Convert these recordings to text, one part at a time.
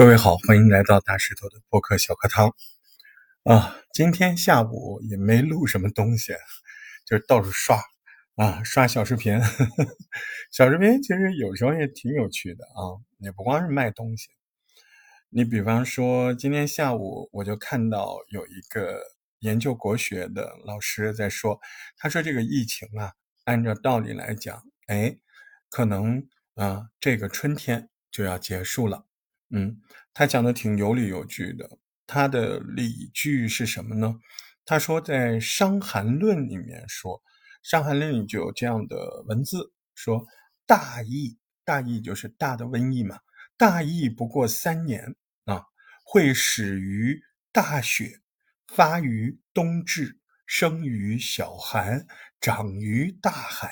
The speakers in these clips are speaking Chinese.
各位好，欢迎来到大石头的播客小课堂啊！今天下午也没录什么东西，就是到处刷啊，刷小视频呵呵。小视频其实有时候也挺有趣的啊，也不光是卖东西。你比方说，今天下午我就看到有一个研究国学的老师在说，他说这个疫情啊，按照道理来讲，哎，可能啊，这个春天就要结束了。嗯，他讲的挺有理有据的。他的理据是什么呢？他说，在《伤寒论》里面说，《伤寒论》里就有这样的文字：说大疫，大疫就是大的瘟疫嘛。大疫不过三年啊，会始于大雪，发于冬至，生于小寒，长于大寒，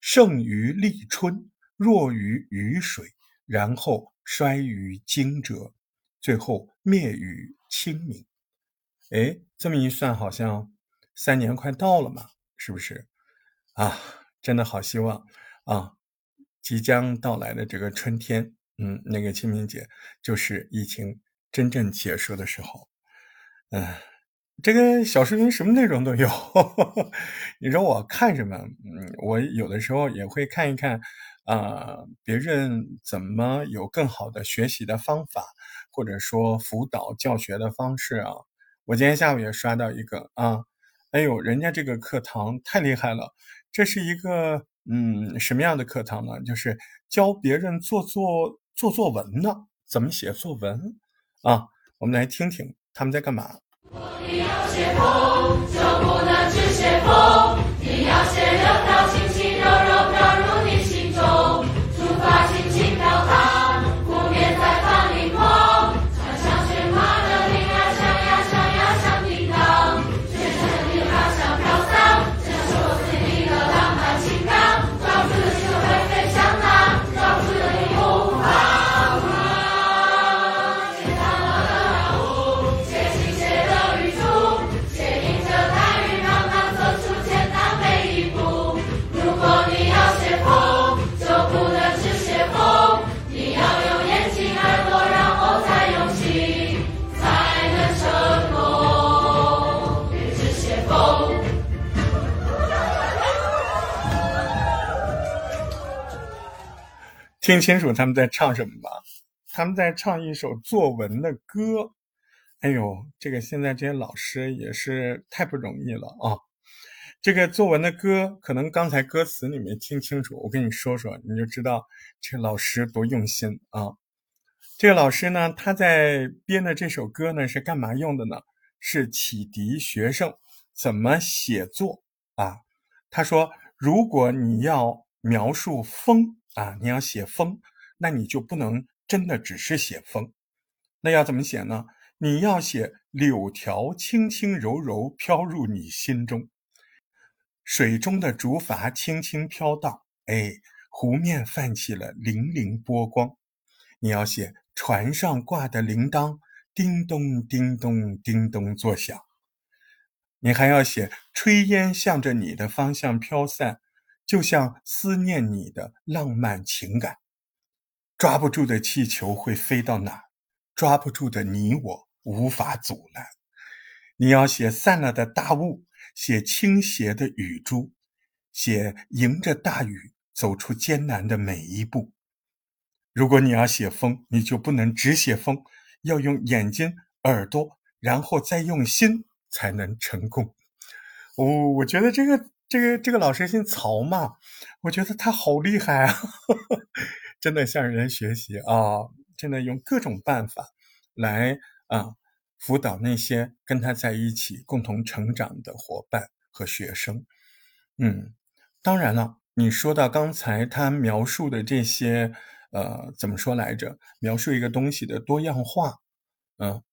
盛于立春，弱于雨水，然后。衰于惊蛰，最后灭于清明。哎，这么一算，好像三年快到了嘛，是不是？啊，真的好希望啊！即将到来的这个春天，嗯，那个清明节，就是疫情真正结束的时候。嗯，这个小视频什么内容都有。你说我看什么？嗯，我有的时候也会看一看。啊，别人怎么有更好的学习的方法，或者说辅导教学的方式啊？我今天下午也刷到一个啊，哎呦，人家这个课堂太厉害了！这是一个嗯什么样的课堂呢？就是教别人做做做作文呢，怎么写作文啊？我们来听听他们在干嘛。你要写风，就不能只写风，你要写人听清楚他们在唱什么吧？他们在唱一首作文的歌。哎呦，这个现在这些老师也是太不容易了啊！这个作文的歌，可能刚才歌词你没听清楚，我跟你说说，你就知道这老师多用心啊！这个老师呢，他在编的这首歌呢，是干嘛用的呢？是启迪学生怎么写作啊？他说，如果你要描述风。啊，你要写风，那你就不能真的只是写风，那要怎么写呢？你要写柳条轻轻柔柔飘入你心中，水中的竹筏轻轻飘荡，哎，湖面泛起了粼粼波光。你要写船上挂的铃铛，叮咚叮咚叮咚作响。你还要写炊烟向着你的方向飘散。就像思念你的浪漫情感，抓不住的气球会飞到哪？抓不住的你我无法阻拦。你要写散了的大雾，写倾斜的雨珠，写迎着大雨走出艰难的每一步。如果你要写风，你就不能只写风，要用眼睛、耳朵，然后再用心，才能成功。哦，我觉得这个。这个这个老师姓曹嘛，我觉得他好厉害啊，真的向人学习啊，真的用各种办法来啊辅导那些跟他在一起共同成长的伙伴和学生。嗯，当然了，你说到刚才他描述的这些，呃，怎么说来着？描述一个东西的多样化，嗯，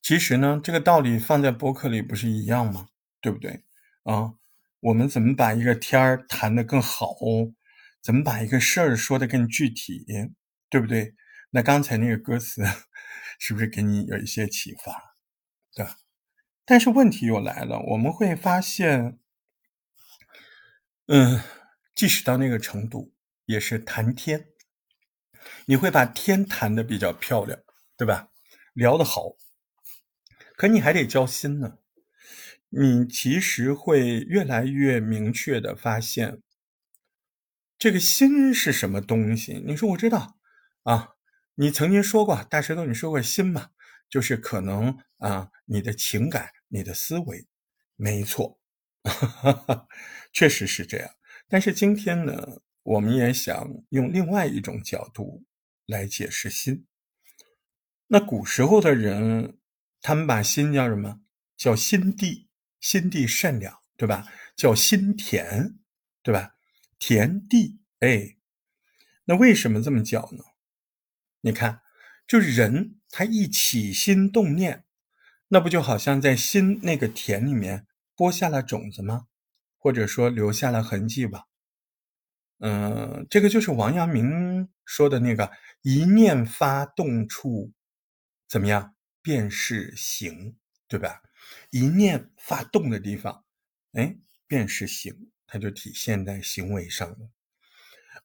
其实呢，这个道理放在博客里不是一样吗？对不对？啊？我们怎么把一个天儿谈得更好？怎么把一个事儿说得更具体？对不对？那刚才那个歌词是不是给你有一些启发？对。但是问题又来了，我们会发现，嗯，即使到那个程度，也是谈天，你会把天谈得比较漂亮，对。对吧？聊得好，可你还得交心呢。你其实会越来越明确的发现，这个心是什么东西。你说我知道啊，你曾经说过，大石头，你说过心嘛，就是可能啊，你的情感，你的思维，没错，确实是这样。但是今天呢，我们也想用另外一种角度来解释心。那古时候的人，他们把心叫什么？叫心地，心地善良，对吧？叫心田，对吧？田地，哎，那为什么这么叫呢？你看，就人他一起心动念，那不就好像在心那个田里面播下了种子吗？或者说留下了痕迹吧？嗯，这个就是王阳明说的那个“一念发动处”。怎么样？便是行，对吧？一念发动的地方，哎，便是行，它就体现在行为上了。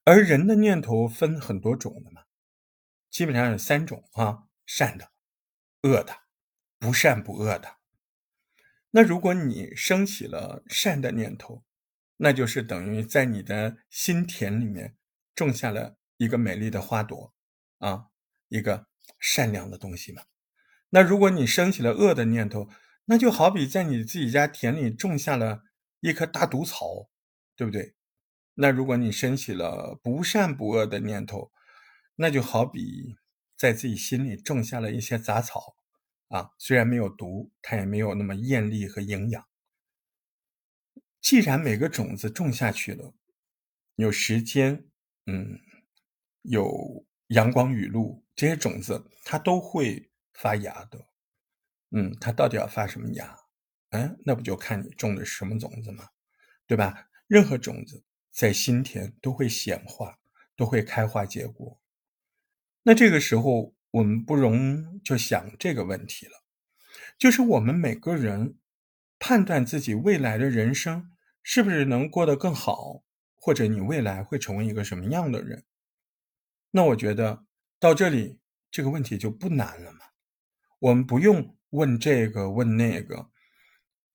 而人的念头分很多种的嘛，基本上有三种啊：善的、恶的、不善不恶的。那如果你升起了善的念头，那就是等于在你的心田里面种下了一个美丽的花朵啊，一个。善良的东西嘛，那如果你升起了恶的念头，那就好比在你自己家田里种下了一棵大毒草，对不对？那如果你升起了不善不恶的念头，那就好比在自己心里种下了一些杂草啊，虽然没有毒，它也没有那么艳丽和营养。既然每个种子种下去了，有时间，嗯，有阳光雨露。这些种子它都会发芽的，嗯，它到底要发什么芽？嗯，那不就看你种的是什么种子吗？对吧？任何种子在心田都会显化，都会开花结果。那这个时候我们不容就想这个问题了，就是我们每个人判断自己未来的人生是不是能过得更好，或者你未来会成为一个什么样的人？那我觉得。到这里，这个问题就不难了嘛。我们不用问这个问那个，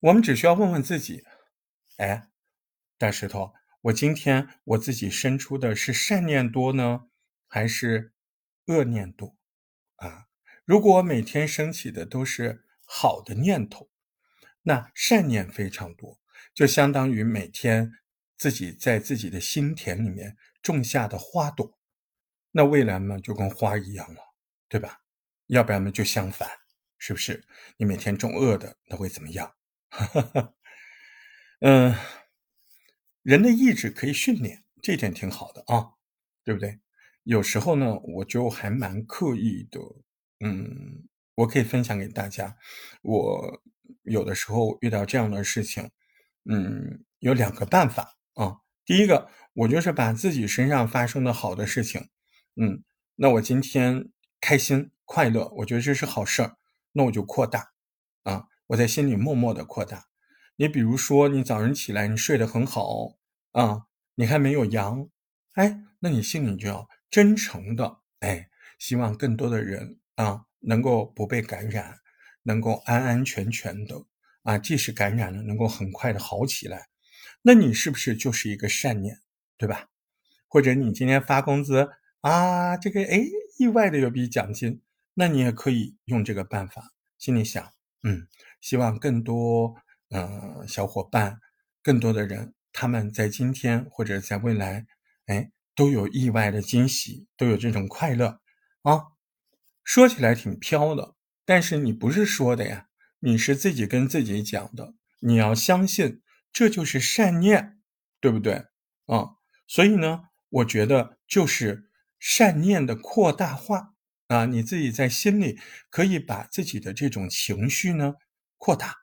我们只需要问问自己：哎，大石头，我今天我自己生出的是善念多呢，还是恶念多？啊，如果我每天升起的都是好的念头，那善念非常多，就相当于每天自己在自己的心田里面种下的花朵。那未来嘛，就跟花一样了，对吧？要不然嘛，就相反，是不是？你每天种恶的，那会怎么样？嗯，人的意志可以训练，这点挺好的啊，对不对？有时候呢，我就还蛮刻意的，嗯，我可以分享给大家。我有的时候遇到这样的事情，嗯，有两个办法啊。第一个，我就是把自己身上发生的好的事情。嗯，那我今天开心快乐，我觉得这是好事儿，那我就扩大啊，我在心里默默的扩大。你比如说，你早上起来你睡得很好啊，你还没有阳，哎，那你心里就要真诚的哎，希望更多的人啊能够不被感染，能够安安全全的啊，即使感染了，能够很快的好起来。那你是不是就是一个善念，对吧？或者你今天发工资。啊，这个哎，意外的有笔奖金，那你也可以用这个办法，心里想，嗯，希望更多呃小伙伴，更多的人，他们在今天或者在未来，哎，都有意外的惊喜，都有这种快乐啊。说起来挺飘的，但是你不是说的呀，你是自己跟自己讲的，你要相信这就是善念，对不对啊？所以呢，我觉得就是。善念的扩大化啊，你自己在心里可以把自己的这种情绪呢扩大。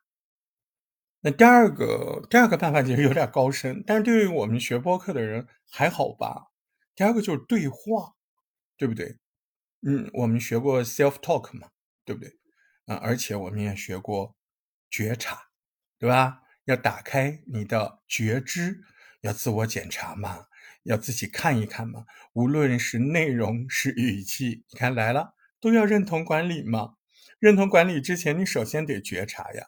那第二个第二个办法其实有点高深，但是对于我们学播客的人还好吧。第二个就是对话，对不对？嗯，我们学过 self talk 嘛，对不对？啊，而且我们也学过觉察，对吧？要打开你的觉知，要自我检查嘛。要自己看一看嘛，无论是内容是语气，你看来了，都要认同管理嘛。认同管理之前，你首先得觉察呀，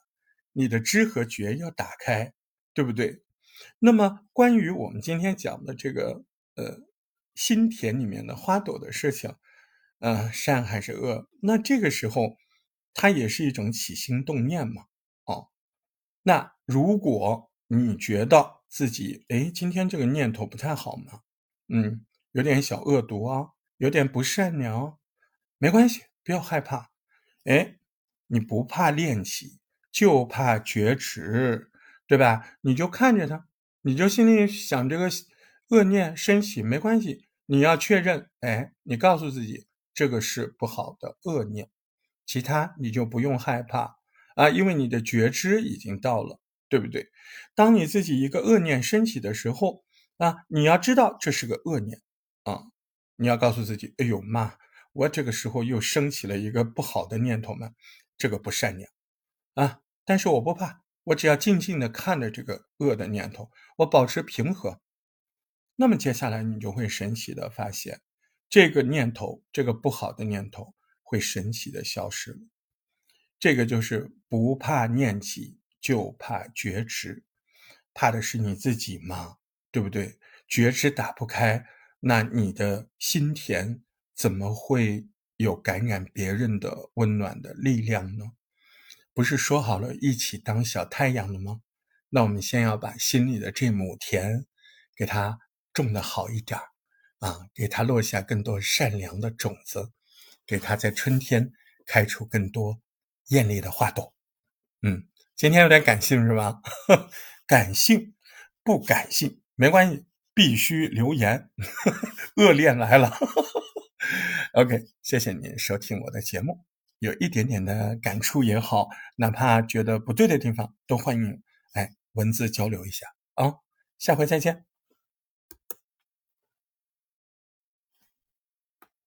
你的知和觉要打开，对不对？那么关于我们今天讲的这个呃心田里面的花朵的事情，呃善还是恶？那这个时候，它也是一种起心动念嘛。哦，那如果你觉得自己哎今天这个念头不太好嘛，嗯，有点小恶毒啊，有点不善良，没关系，不要害怕。哎，你不怕练起，就怕觉迟，对吧？你就看着它，你就心里想这个恶念升起，没关系。你要确认，哎，你告诉自己这个是不好的恶念，其他你就不用害怕啊，因为你的觉知已经到了，对不对？当你自己一个恶念升起的时候啊，你要知道这是个恶念啊，你要告诉自己，哎呦妈！我这个时候又升起了一个不好的念头嘛，这个不善良啊！但是我不怕，我只要静静的看着这个恶的念头，我保持平和，那么接下来你就会神奇的发现，这个念头，这个不好的念头会神奇的消失了。这个就是不怕念起，就怕觉知，怕的是你自己嘛，对不对？觉知打不开，那你的心田。怎么会有感染别人的温暖的力量呢？不是说好了一起当小太阳了吗？那我们先要把心里的这亩田给它种的好一点啊，给它落下更多善良的种子，给它在春天开出更多艳丽的花朵。嗯，今天有点感性是吧？感性不感性没关系，必须留言。恶恋来了。OK，谢谢您收听我的节目，有一点点的感触也好，哪怕觉得不对的地方，都欢迎哎文字交流一下啊，下回再见。